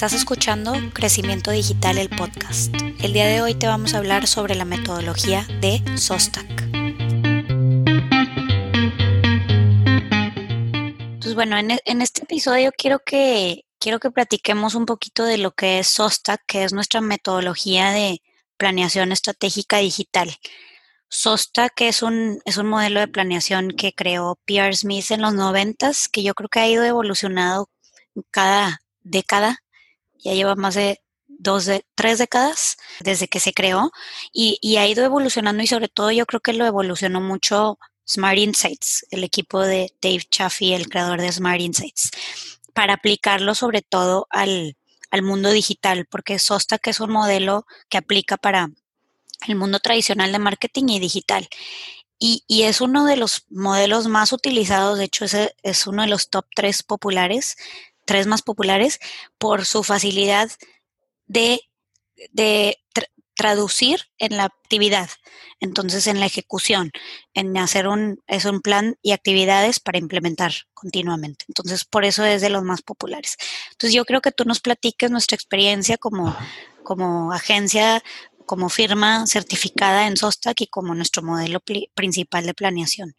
Estás escuchando Crecimiento Digital, el podcast. El día de hoy te vamos a hablar sobre la metodología de SOSTAC. Pues bueno, en, e, en, este episodio quiero que, quiero que platiquemos un poquito de lo que es SOSTAC, que es nuestra metodología de planeación estratégica digital. SOSTAC es un, es un modelo de planeación que creó Pierre Smith en los noventas, que yo creo que ha ido evolucionado cada década ya lleva más de dos, de, tres décadas desde que se creó y, y, ha ido evolucionando y sobre todo yo creo que lo evolucionó mucho Smart Insights, el equipo de Dave Chaffee, el creador de Smart Insights, para aplicarlo sobre todo al, al mundo digital, porque que es un modelo que aplica para el mundo tradicional de marketing y digital. Y, y, es uno de los modelos más utilizados, de hecho es uno de los top tres populares tres más populares por su facilidad de, de traducir en la actividad, entonces en la ejecución, en hacer un, es un plan y actividades para implementar continuamente. Entonces, por eso es de los más populares. Entonces, yo creo que tú nos platiques nuestra experiencia como, como agencia, como firma certificada en SOSTAC y como nuestro modelo principal de planeación.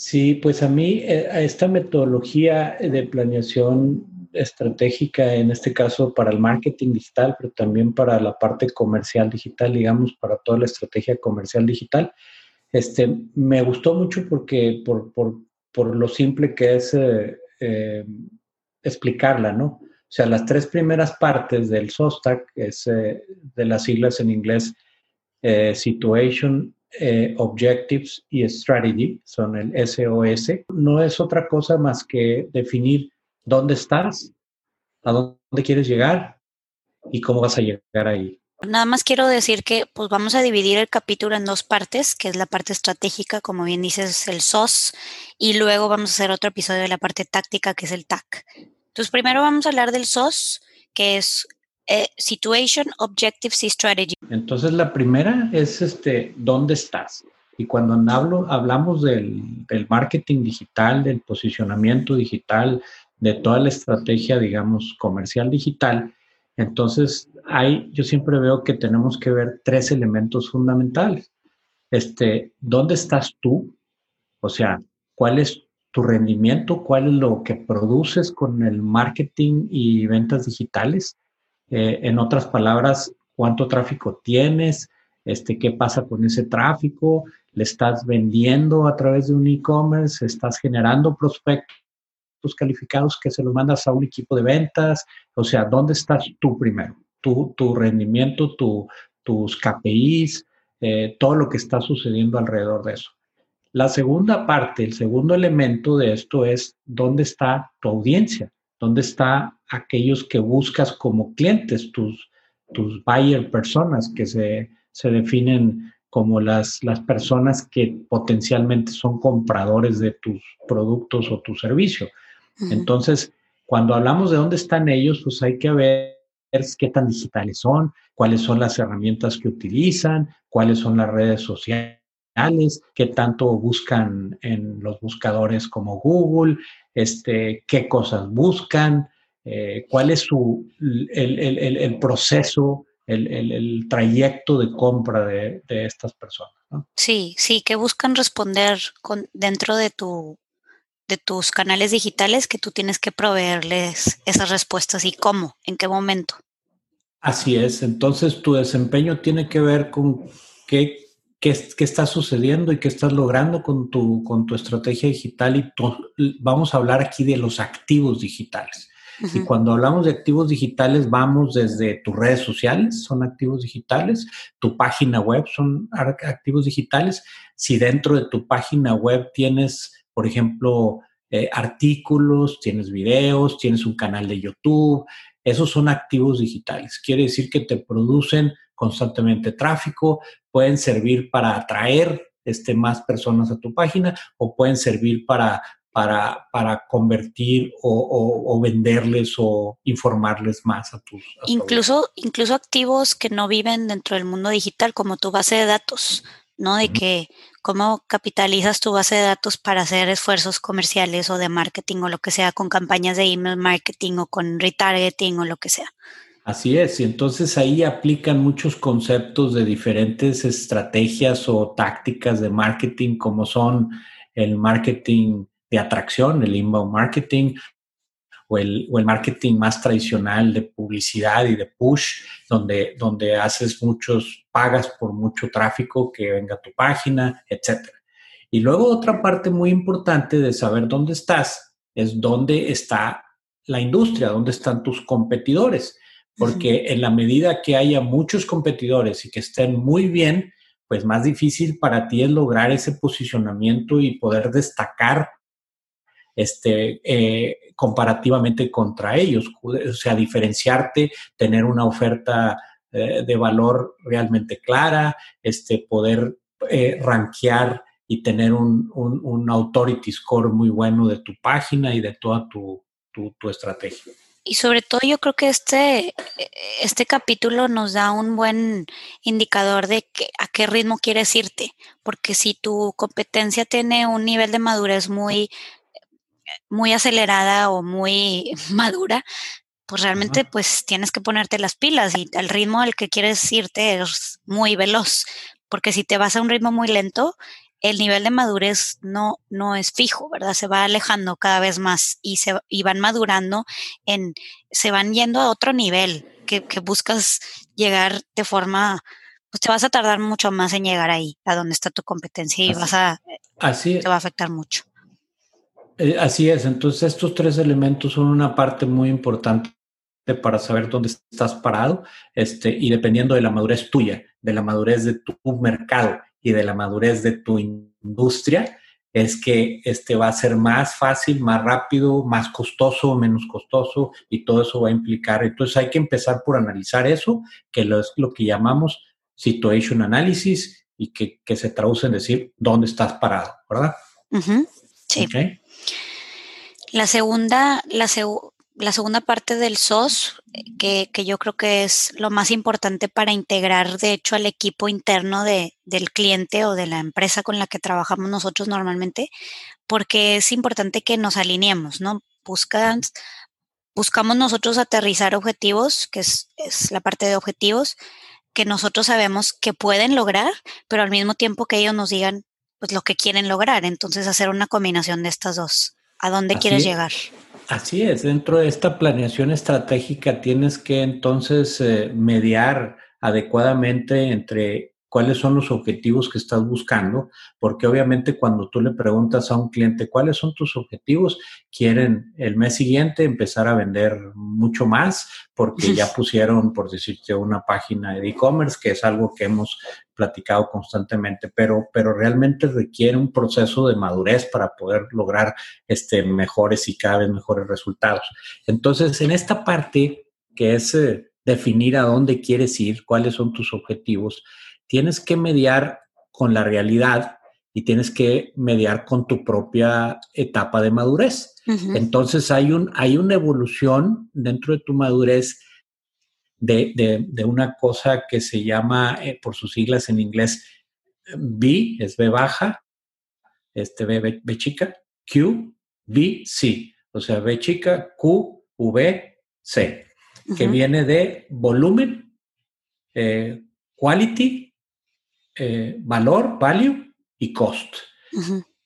Sí, pues a mí eh, esta metodología de planeación estratégica, en este caso para el marketing digital, pero también para la parte comercial digital, digamos, para toda la estrategia comercial digital, este, me gustó mucho porque por, por, por lo simple que es eh, eh, explicarla, ¿no? O sea, las tres primeras partes del SOSTAC, es de las siglas en inglés Situation, eh, objectives y Strategy, son el SOS, no es otra cosa más que definir dónde estás, a dónde quieres llegar y cómo vas a llegar ahí. Nada más quiero decir que pues vamos a dividir el capítulo en dos partes, que es la parte estratégica, como bien dices, el SOS, y luego vamos a hacer otro episodio de la parte táctica, que es el TAC. Entonces, primero vamos a hablar del SOS, que es eh, situation, Objectives y Strategy. Entonces la primera es este, ¿dónde estás? Y cuando hablo, hablamos del, marketing digital, del posicionamiento digital, de toda la estrategia, digamos, comercial digital, entonces hay, yo siempre veo que tenemos que ver tres elementos fundamentales. Este, ¿dónde estás tú? O sea, ¿cuál es tu rendimiento? ¿Cuál es lo que produces con el marketing y ventas digitales? Eh, en otras palabras, cuánto tráfico tienes, este, qué pasa con ese tráfico, le estás vendiendo a través de un e-commerce, estás generando prospectos calificados que se los mandas a un equipo de ventas, o sea, ¿dónde estás tú primero? Tu, tu rendimiento, tu, tus KPIs, eh, todo lo que está sucediendo alrededor de eso. La segunda parte, el segundo elemento de esto es dónde está tu audiencia. ¿Dónde está aquellos que buscas como clientes, tus, tus buyer personas, que se, definen como las, las personas que potencialmente son compradores de tus productos o tu servicio? Entonces, cuando hablamos de dónde están ellos, pues hay que ver qué tan digitales son, cuáles son las herramientas que utilizan, cuáles son las redes sociales qué tanto buscan en los buscadores como Google, este, qué cosas buscan, eh, cuál es su, el, proceso, el, trayecto de compra de, estas personas. Sí, sí, que buscan responder con, dentro de, tu, de tus canales digitales que tú tienes que proveerles esas respuestas y cómo, en qué momento. Así es, entonces tu desempeño tiene que ver con qué qué, está sucediendo y qué estás logrando con tu, con tu estrategia digital y vamos a hablar aquí de los activos digitales. Y cuando hablamos de activos digitales, vamos desde tus redes sociales, son activos digitales, tu página web son activos digitales. Si dentro de tu página web tienes, por ejemplo, eh, artículos, tienes videos, tienes un canal de YouTube, esos son activos digitales. Quiere decir que te producen constantemente tráfico, pueden servir para atraer este, más personas a tu página o pueden servir para, para, para convertir o, venderles o informarles más a tus. incluso, incluso activos que no viven dentro del mundo digital, como tu base de datos, ¿no? De que cómo capitalizas tu base de datos para hacer esfuerzos comerciales o de marketing o lo que sea con campañas de email marketing o con retargeting o lo que sea. Así es, y entonces ahí aplican muchos conceptos de diferentes estrategias o tácticas de marketing, como son el marketing de atracción, el inbound marketing, o el, o el, marketing más tradicional de publicidad y de push, donde, donde haces muchos, pagas por mucho tráfico que venga a tu página, etc. Y luego otra parte muy importante de saber dónde estás es dónde está la industria, dónde están tus competidores porque en la medida que haya muchos competidores y que estén muy bien, pues más difícil para ti es lograr ese posicionamiento y poder destacar este, eh, comparativamente contra ellos, o sea, diferenciarte, tener una oferta eh, de valor realmente clara, este, poder eh, rankear y tener un, un, authority score muy bueno de tu página y de toda tu, tu, tu estrategia. Y sobre todo yo creo que este, este capítulo nos da un buen indicador de que, a qué ritmo quieres irte, porque si tu competencia tiene un nivel de madurez muy, muy acelerada o muy madura, pues realmente pues tienes que ponerte las pilas y el ritmo al que quieres irte es muy veloz, porque si te vas a un ritmo muy lento, el nivel de madurez no, no es fijo, ¿verdad? Se va alejando cada vez más y, se, y van madurando en, se van yendo a otro nivel que, que buscas llegar de forma, pues te vas a tardar mucho más en llegar ahí, a donde está tu competencia y vas a, así, te va a afectar mucho. Eh, así es, entonces estos tres elementos son una parte muy importante para saber dónde estás parado este, y dependiendo de la madurez tuya, de la madurez de tu mercado y de la madurez de tu industria, es que este va a ser más fácil, más rápido, más costoso, menos costoso y todo eso va a implicar. Entonces hay que empezar por analizar eso, que es lo que llamamos situation analysis y que, se traduce en decir dónde estás parado, ¿verdad? Sí. La segunda, la, la segunda parte del SOS, que, que, yo creo que es lo más importante para integrar, de hecho, al equipo interno de, del cliente o de la empresa con la que trabajamos nosotros normalmente, porque es importante que nos alineemos, ¿no? Buscan, buscamos nosotros aterrizar objetivos, que es, es la parte de objetivos, que nosotros sabemos que pueden lograr, pero al mismo tiempo que ellos nos digan pues lo que quieren lograr. Entonces hacer una combinación de estas dos. ¿A dónde quieres llegar? Así es, dentro de esta planeación estratégica tienes que entonces eh, mediar adecuadamente entre cuáles son los objetivos que estás buscando, porque obviamente cuando tú le preguntas a un cliente cuáles son tus objetivos, quieren el mes siguiente empezar a vender mucho más porque ya pusieron, por decirte, una página de e-commerce, que es algo que hemos platicado constantemente, pero, pero realmente requiere un proceso de madurez para poder lograr este, mejores y cada vez mejores resultados. Entonces, en esta parte que es eh, definir a dónde quieres ir, cuáles son tus objetivos, tienes que mediar con la realidad y tienes que mediar con tu propia etapa de madurez. Entonces hay, un, hay una evolución dentro de tu madurez de, una cosa que se llama, eh, por sus siglas en inglés, B, es B baja, este B, B, chica, Q, B, C. O sea, B chica, Q, V, C, que viene de volumen, eh, quality eh, valor, value y cost.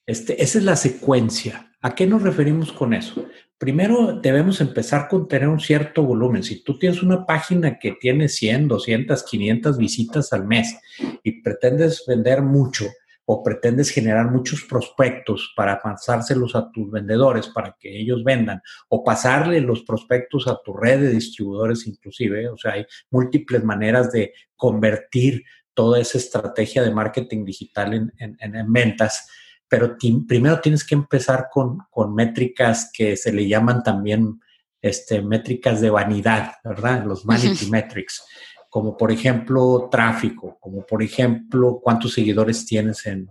este, esa es la secuencia. ¿A qué nos referimos con eso? Primero debemos empezar con tener un cierto volumen. Si tú tienes una página que tiene 100, 200, 500 visitas al mes y pretendes vender mucho o pretendes generar muchos prospectos para pasárselos a tus vendedores para que ellos vendan o pasarle los prospectos a tu red de distribuidores inclusive, o sea, hay múltiples maneras de convertir toda esa estrategia de marketing digital en, ventas, pero primero tienes que empezar con, métricas que se le llaman también este, métricas de vanidad, ¿verdad? Los vanity metrics, como por ejemplo tráfico, como por ejemplo cuántos seguidores tienes en,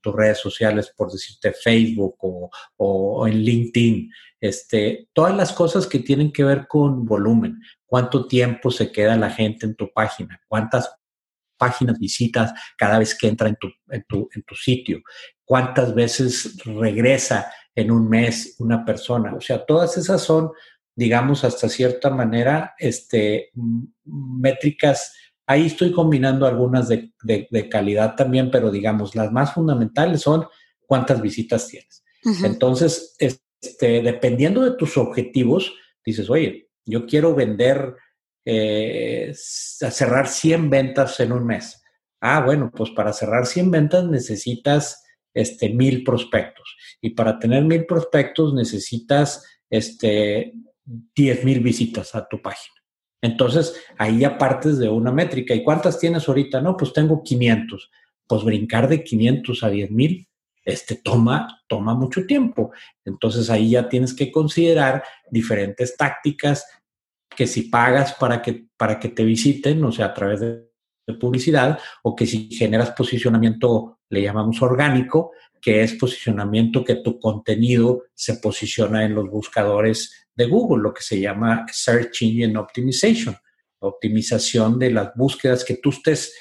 tus redes sociales, por decirte Facebook o, o, en LinkedIn, este, todas las cosas que tienen que ver con volumen, cuánto tiempo se queda la gente en tu página, cuántas páginas visitas cada vez que entra en tu, en tu, en tu sitio, cuántas veces regresa en un mes una persona. O sea, todas esas son, digamos, hasta cierta manera, este, métricas. Ahí estoy combinando algunas de, de, calidad también, pero digamos, las más fundamentales son cuántas visitas tienes. Entonces, este, dependiendo de tus objetivos, dices, oye, yo quiero vender, eh, cerrar 100 ventas en un mes. Ah, bueno, pues para cerrar 100 ventas necesitas este, mil prospectos. Y para tener mil prospectos necesitas este, 10 mil visitas a tu página. Entonces, ahí ya partes de una métrica. ¿Y cuántas tienes ahorita? No, pues tengo 500. Pues brincar de 500 a 10 mil este, toma, toma mucho tiempo. Entonces, ahí ya tienes que considerar diferentes tácticas que si pagas para que, para que te visiten, o sea, a través de publicidad, o que si generas posicionamiento, le llamamos orgánico, que es posicionamiento que tu contenido se posiciona en los buscadores de Google, lo que se llama Search Engine Optimization, optimización de las búsquedas que tú estés,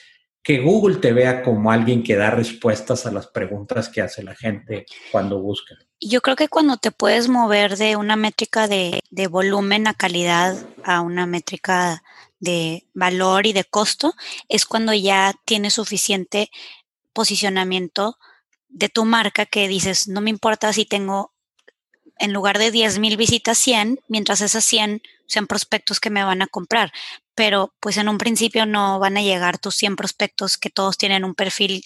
que Google te vea como alguien que da respuestas a las preguntas que hace la gente cuando busca. Yo creo que cuando te puedes mover de una métrica de, de volumen a calidad a una métrica de valor y de costo, es cuando ya tienes suficiente posicionamiento de tu marca que dices, no me importa si tengo en lugar de 10 mil visitas 100, mientras esas 100 sean prospectos que me van a comprar. Pero pues en un principio no van a llegar tus 100 prospectos que todos tienen un perfil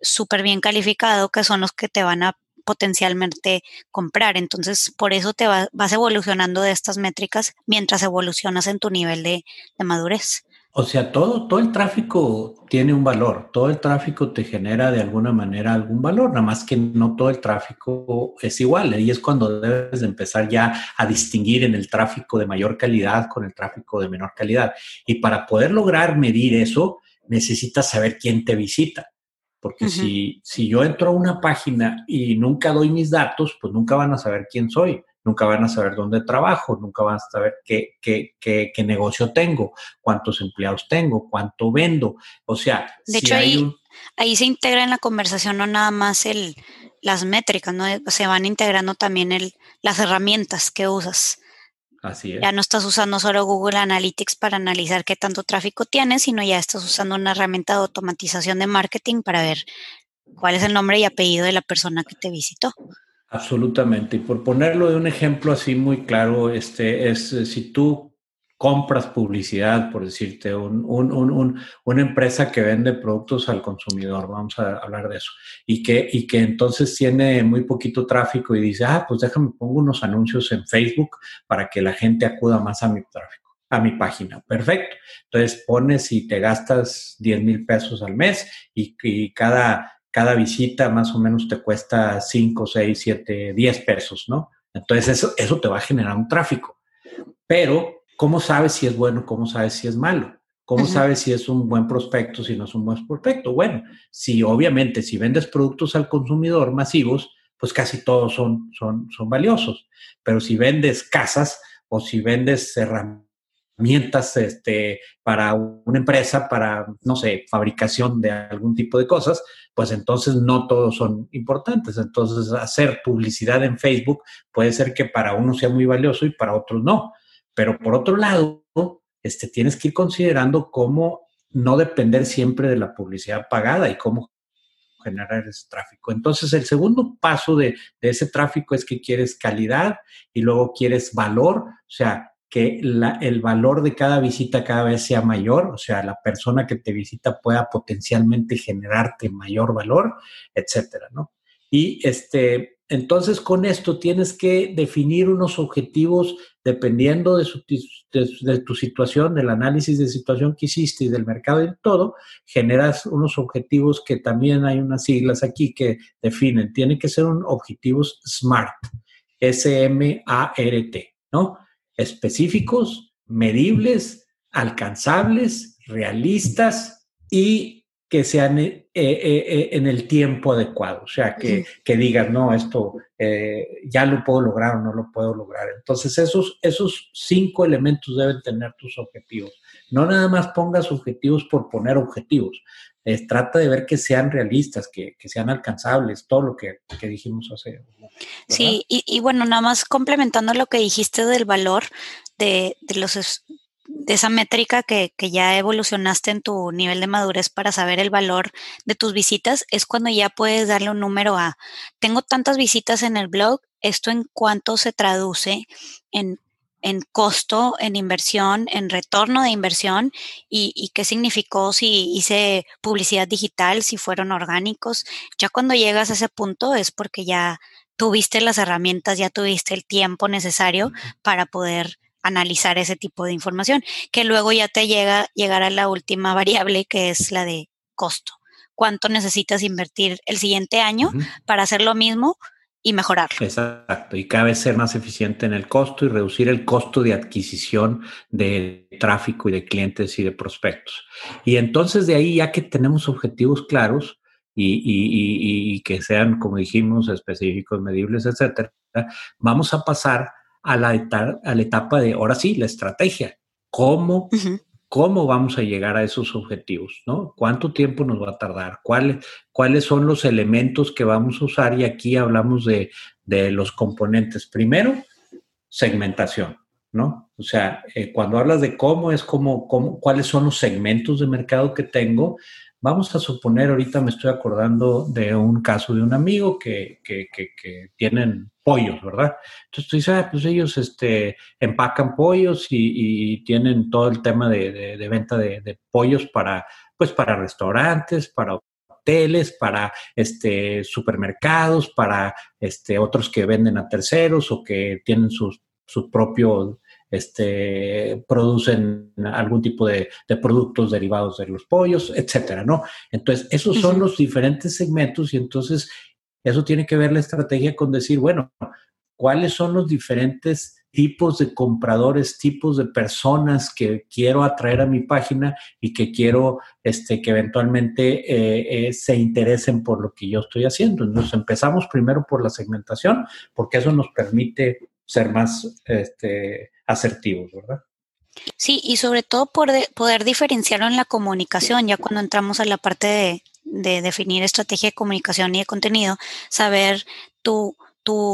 súper bien calificado, que son los que te van a potencialmente comprar. Entonces, por eso te vas evolucionando de estas métricas mientras evolucionas en tu nivel de, de madurez. O sea, todo, todo el tráfico tiene un valor, todo el tráfico te genera de alguna manera algún valor, nada más que no todo el tráfico es igual. Y es cuando debes de empezar ya a distinguir en el tráfico de mayor calidad con el tráfico de menor calidad. Y para poder lograr medir eso, necesitas saber quién te visita. Porque si, si yo entro a una página y nunca doy mis datos, pues nunca van a saber quién soy nunca van a saber dónde trabajo, nunca van a saber qué, qué, qué, qué negocio tengo, cuántos empleados tengo, cuánto vendo. O sea, de hecho ahí, ahí se integra en la conversación no nada más el, las métricas, ¿no? se van integrando también el, las herramientas que usas. Así es. Ya no estás usando solo Google Analytics para analizar qué tanto tráfico tienes, sino ya estás usando una herramienta de automatización de marketing para ver cuál es el nombre y apellido de la persona que te visitó. Absolutamente. Y por ponerlo de un ejemplo así muy claro, este es eh, si tú compras publicidad, por decirte, un, una empresa que vende productos al consumidor, vamos a hablar de eso, y que, y que entonces tiene muy poquito tráfico y dice, ah, pues déjame pongo unos anuncios en Facebook para que la gente acuda más a mi tráfico, a mi página. Perfecto. Entonces pones y te gastas 10 mil pesos al mes y, y cada cada visita más o menos te cuesta 5, 6, 7, 10 pesos, ¿no? Entonces eso, eso te va a generar un tráfico. Pero, ¿cómo sabes si es bueno? ¿Cómo sabes si es malo? ¿Cómo sabes si es un buen prospecto, si no es un buen prospecto? Bueno, si obviamente si vendes productos al consumidor masivos, pues casi todos son, son, son valiosos. Pero si vendes casas o si vendes herramientas, herramientas este, para una empresa, para, no sé, fabricación de algún tipo de cosas, pues entonces no todos son importantes. Entonces, hacer publicidad en Facebook puede ser que para uno sea muy valioso y para otros no. Pero por otro lado, este, tienes que ir considerando cómo no depender siempre de la publicidad pagada y cómo generar ese tráfico. Entonces, el segundo paso de, de ese tráfico es que quieres calidad y luego quieres valor, o sea, que el valor de cada visita cada vez sea mayor, o sea, la persona que te visita pueda potencialmente generarte mayor valor, etcétera, ¿no? Y este, entonces con esto tienes que definir unos objetivos dependiendo de, de, tu situación, del análisis de situación que hiciste y del mercado y todo, generas unos objetivos que también hay unas siglas aquí que definen. Tienen que ser un objetivos SMART, S-M-A-R-T, ¿no? específicos, medibles, alcanzables, realistas y que sean eh, eh, en el tiempo adecuado, o sea, que, que digas, no, esto ya lo puedo lograr o no lo puedo lograr. Entonces, esos, esos cinco elementos deben tener tus objetivos. No nada más pongas objetivos por poner objetivos, trata de ver que sean realistas, que, sean alcanzables, todo lo que, dijimos hace. Sí, y, bueno, nada más complementando lo que dijiste del valor de, los de esa métrica que, que, ya evolucionaste en tu nivel de madurez para saber el valor de tus visitas, es cuando ya puedes darle un número a, tengo tantas visitas en el blog, esto en cuánto se traduce en en costo, en inversión, en retorno de inversión y, qué significó si hice publicidad digital, si fueron orgánicos. Ya cuando llegas a ese punto es porque ya tuviste las herramientas, ya tuviste el tiempo necesario para poder analizar ese tipo de información, que luego ya te llega llegar a la última variable que es la de costo. ¿Cuánto necesitas invertir el siguiente año para hacer lo mismo y mejorarlo. Exacto, y cada vez ser más eficiente en el costo y reducir el costo de adquisición de tráfico y de clientes y de prospectos. Y entonces de ahí, ya que tenemos objetivos claros y, que sean, como dijimos, específicos, medibles, etcétera, vamos a pasar a la, etapa, a la etapa de, ahora sí, la estrategia. ¿Cómo cómo vamos a llegar a esos objetivos, ¿no? ¿Cuánto tiempo nos va a tardar? ¿Cuáles, cuáles son los elementos que vamos a usar? Y aquí hablamos de, los componentes. Primero, segmentación, ¿no? O sea, eh, cuando hablas de cómo es como, cómo, cuáles son los segmentos de mercado que tengo, Vamos a suponer, ahorita me estoy acordando de un caso de un amigo que, que, que, tienen pollos, ¿verdad? Entonces tú dices, ah, pues ellos este, empacan pollos y, tienen todo el tema de, de, venta de, pollos para, pues para restaurantes, para hoteles, para este, supermercados, para este, otros que venden a terceros o que tienen sus, sus propios este, producen algún tipo de, productos derivados de los pollos, etcétera, ¿no? Entonces, esos son los diferentes segmentos y entonces eso tiene que ver la estrategia con decir, bueno, ¿cuáles son los diferentes tipos de compradores, tipos de personas que quiero atraer a mi página y que quiero este, que eventualmente eh, eh, se interesen por lo que yo estoy haciendo. Entonces empezamos primero por la segmentación, porque eso nos permite ser más este, asertivos, ¿verdad? Sí, y sobre todo por poder diferenciarlo en la comunicación, ya cuando entramos a la parte de, definir estrategia de comunicación y de contenido, saber tu,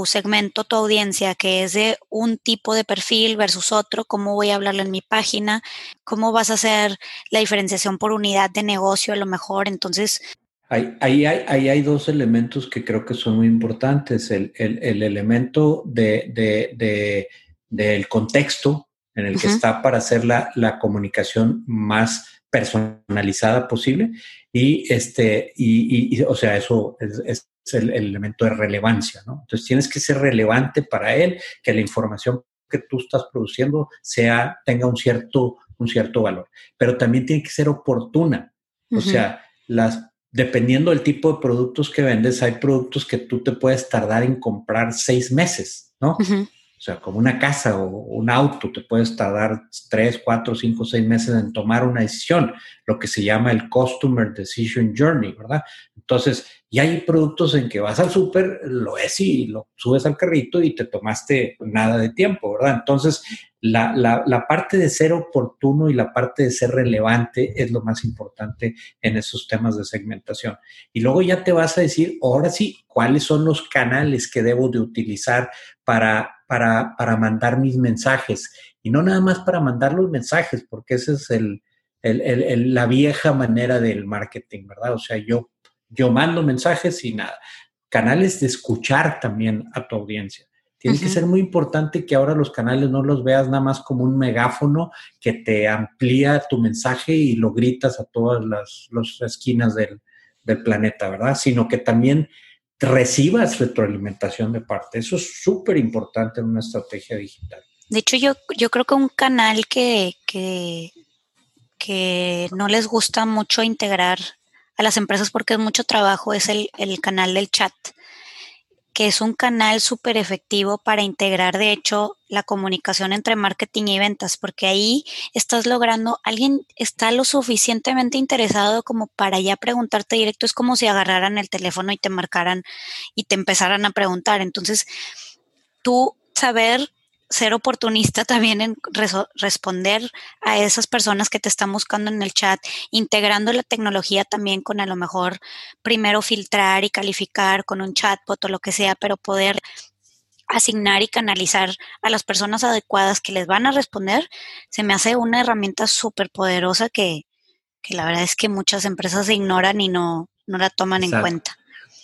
segmento, tu audiencia, que es de un tipo de perfil versus otro, cómo voy a hablarlo en mi página, cómo vas a hacer la diferenciación por unidad de negocio a lo mejor. Entonces, Ahí, hay, hay, dos elementos que creo que son muy importantes. El, elemento de, del contexto en el que está para hacer la, comunicación más personalizada posible. Y este y, o sea eso es, el, elemento de relevancia no entonces tienes que ser relevante para él que la información que tú estás produciendo sea tenga un cierto un cierto valor. Pero también tiene que ser oportuna. O sea las dependiendo del tipo de productos que vendes, hay productos que tú te puedes tardar en comprar seis meses, ¿no? O sea, como una casa o un auto, te puedes tardar tres, cuatro, cinco, seis meses en tomar una decisión, lo que se llama el Customer Decision Journey, ¿verdad? Entonces, y hay productos en que vas al súper, lo ves y lo subes al carrito y te tomaste nada de tiempo, ¿verdad? Entonces, la, la, parte de ser oportuno y la parte de ser relevante es lo más importante en esos temas de segmentación. Y luego ya te vas a decir, ahora sí, cuáles son los canales que debo de utilizar para, para, para mandar mis mensajes. Y no nada más para mandar los mensajes, porque esa es el, el, la vieja manera del marketing, ¿verdad? O sea, yo yo mando mensajes y nada. Canales de escuchar también a tu audiencia. Tiene que ser muy importante que ahora los canales no los veas nada más como un megáfono que te amplía tu mensaje y lo gritas a todas las, esquinas del, planeta, ¿verdad? Sino que también recibas retroalimentación de parte. Eso es súper importante en una estrategia digital. De hecho, yo, yo creo que un canal que, que, que no les gusta mucho integrar a las empresas porque es mucho trabajo, es el, canal del chat que es un canal súper efectivo para integrar, de hecho, la comunicación entre marketing y ventas, porque ahí estás logrando, alguien está lo suficientemente interesado como para ya preguntarte directo, es como si agarraran el teléfono y te marcaran y te empezaran a preguntar. Entonces, tú saber ser oportunista también en responder a esas personas que te están buscando en el chat, integrando la tecnología también con a lo mejor primero filtrar y calificar con un chatbot o lo que sea, pero poder asignar y canalizar a las personas adecuadas que les van a responder, se me hace una herramienta súper poderosa que, que, la verdad es que muchas empresas ignoran y no, no la toman en cuenta.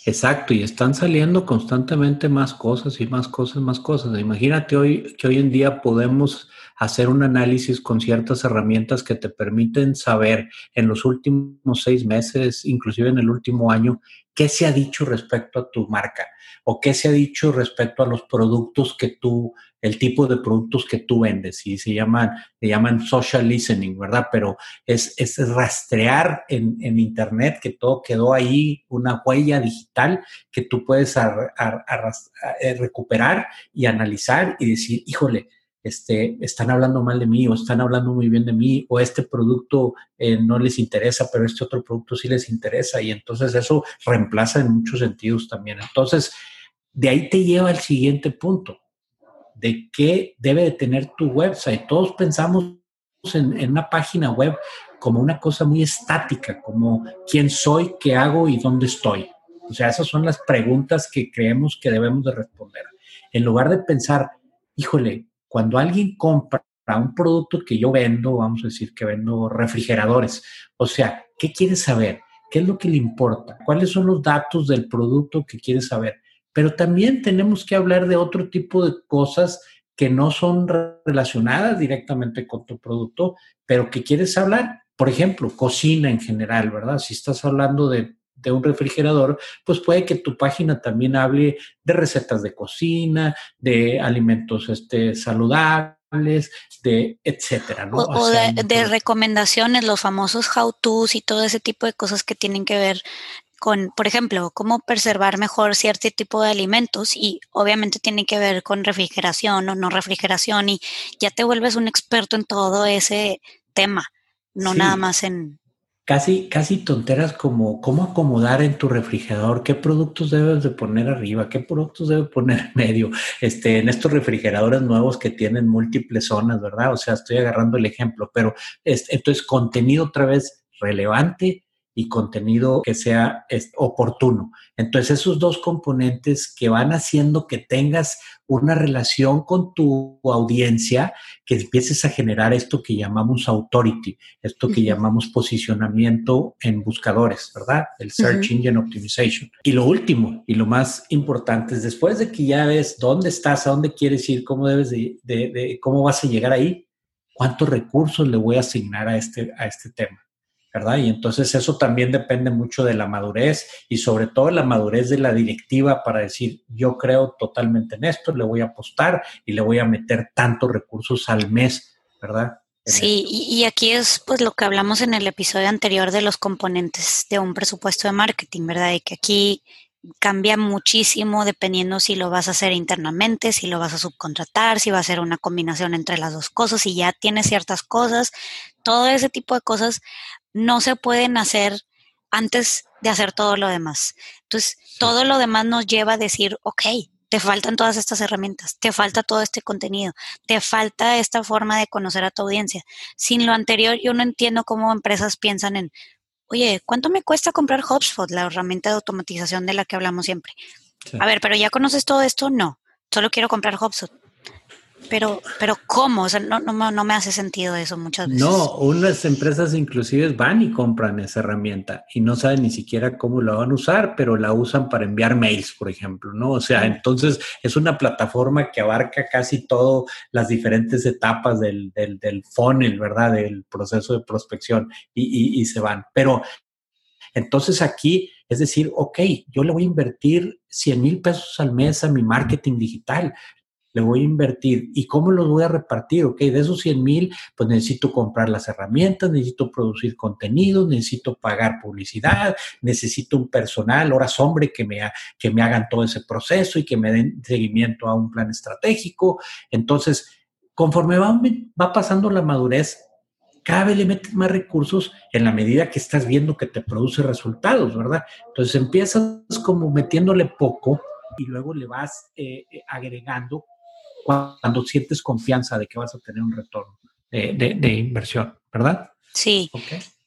Exacto, y están saliendo constantemente más cosas y más cosas, más cosas. Imagínate hoy que hoy en día podemos hacer un análisis con ciertas herramientas que te permiten saber en los últimos seis meses, inclusive en el último año, qué se ha dicho respecto a tu marca o qué se ha dicho respecto a los productos que tú, el tipo de productos que tú vendes. Y se llaman, se llaman social listening, ¿verdad? Pero es, es rastrear en, en, Internet que todo quedó ahí, una huella digital que tú puedes eh, recuperar y analizar y decir, híjole, este, están hablando mal de mí o están hablando muy bien de mí o este producto eh, no les interesa, pero este otro producto sí les interesa y entonces eso reemplaza en muchos sentidos también. Entonces, de ahí te lleva al siguiente punto, de qué debe de tener tu website. Todos pensamos en, en una página web como una cosa muy estática, como quién soy, qué hago y dónde estoy. O sea, esas son las preguntas que creemos que debemos de responder. En lugar de pensar, híjole, cuando alguien compra un producto que yo vendo, vamos a decir que vendo refrigeradores, o sea, ¿qué quiere saber? ¿Qué es lo que le importa? ¿Cuáles son los datos del producto que quiere saber? Pero también tenemos que hablar de otro tipo de cosas que no son relacionadas directamente con tu producto, pero que quieres hablar. Por ejemplo, cocina en general, ¿verdad? Si estás hablando de de un refrigerador, pues puede que tu página también hable de recetas de cocina, de alimentos este, saludables, de etcétera, ¿no? O, de, recomendaciones, los famosos how-tos y todo ese tipo de cosas que tienen que ver con, por ejemplo, cómo preservar mejor cierto tipo de alimentos y obviamente tiene que ver con refrigeración o no refrigeración y ya te vuelves un experto en todo ese tema, no nada más en, casi, casi tonteras como cómo acomodar en tu refrigerador, qué productos debes de poner arriba, qué productos debes poner en medio, este, en estos refrigeradores nuevos que tienen múltiples zonas, ¿verdad? O sea, estoy agarrando el ejemplo, pero entonces contenido otra vez relevante y contenido que sea oportuno. Entonces, esos dos componentes que van haciendo que tengas una relación con tu audiencia, que empieces a generar esto que llamamos authority, esto que llamamos posicionamiento en buscadores, ¿verdad? El Search Engine Optimization. Y lo último y lo más importante es después de que ya ves dónde estás, a dónde quieres ir, cómo debes de, de cómo vas a llegar ahí, cuántos recursos le voy a asignar a este, a este tema. ¿Verdad? Y entonces eso también depende mucho de la madurez y sobre todo la madurez de la directiva para decir, yo creo totalmente en esto, le voy a apostar y le voy a meter tantos recursos al mes, ¿verdad? Sí, y, aquí es pues lo que hablamos en el episodio anterior de los componentes de un presupuesto de marketing, ¿verdad? Y que aquí cambia muchísimo dependiendo si lo vas a hacer internamente, si lo vas a subcontratar, si va a ser una combinación entre las dos cosas, si ya tienes ciertas cosas, todo ese tipo de cosas no se pueden hacer antes de hacer todo lo demás. Entonces, todo lo demás nos lleva a decir, ok, te faltan todas estas herramientas, te falta todo este contenido, te falta esta forma de conocer a tu audiencia. Sin lo anterior, yo no entiendo cómo empresas piensan en, oye, ¿cuánto me cuesta comprar HubSpot, la herramienta de automatización de la que hablamos siempre? A ver, pero ya conoces todo esto, no, solo quiero comprar HubSpot. Pero, pero ¿cómo? O sea, no, no, no, me hace sentido eso muchas veces. No, unas empresas inclusive van y compran esa herramienta y no saben ni siquiera cómo la van a usar, pero la usan para enviar mails, por ejemplo, ¿no? O sea, entonces es una plataforma que abarca casi todas las diferentes etapas del, del, del funnel, ¿verdad? Del proceso de prospección y, y, y se van. Pero entonces aquí es decir, ok, yo le voy a invertir 100 mil pesos al mes a mi marketing digital, le voy a invertir. ¿Y cómo los voy a repartir? Ok, de esos 100 mil, pues necesito comprar las herramientas, necesito producir contenido, necesito pagar publicidad, necesito un personal, horas hombre, que me, que me hagan todo ese proceso y que me den seguimiento a un plan estratégico. Entonces, conforme va, va pasando la madurez, cada vez le metes más recursos en la medida que estás viendo que te produce resultados, ¿verdad? Entonces empiezas como metiéndole poco y luego le vas eh, eh, agregando cuando sientes confianza de que vas a tener un retorno de, inversión, ¿verdad? Sí.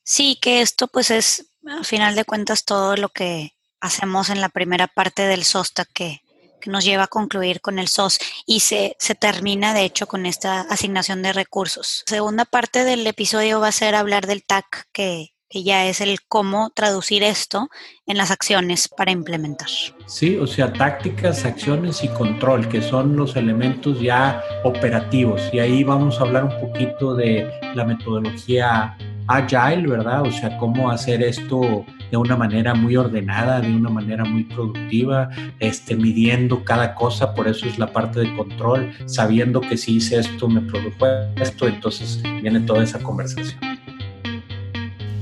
Sí, que esto pues es, al final de cuentas, todo lo que hacemos en la primera parte del SOSTA que, que nos lleva a concluir con el SOS y se, se termina de hecho con esta asignación de recursos. La segunda parte del episodio va a ser hablar del TAC, que, que ya es el cómo traducir esto en las acciones para implementar. Sí, o sea, tácticas, acciones y control, que son los elementos ya operativos. Y ahí vamos a hablar un poquito de la metodología agile, ¿verdad? O sea, cómo hacer esto de una manera muy ordenada, de una manera muy productiva, este, midiendo cada cosa, por eso es la parte de control, sabiendo que si hice esto me produjo esto, entonces viene toda esa conversación.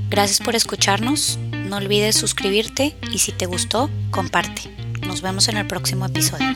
Gracias por escucharnos, no olvides suscribirte y si te gustó, comparte. Nos vemos en el próximo episodio.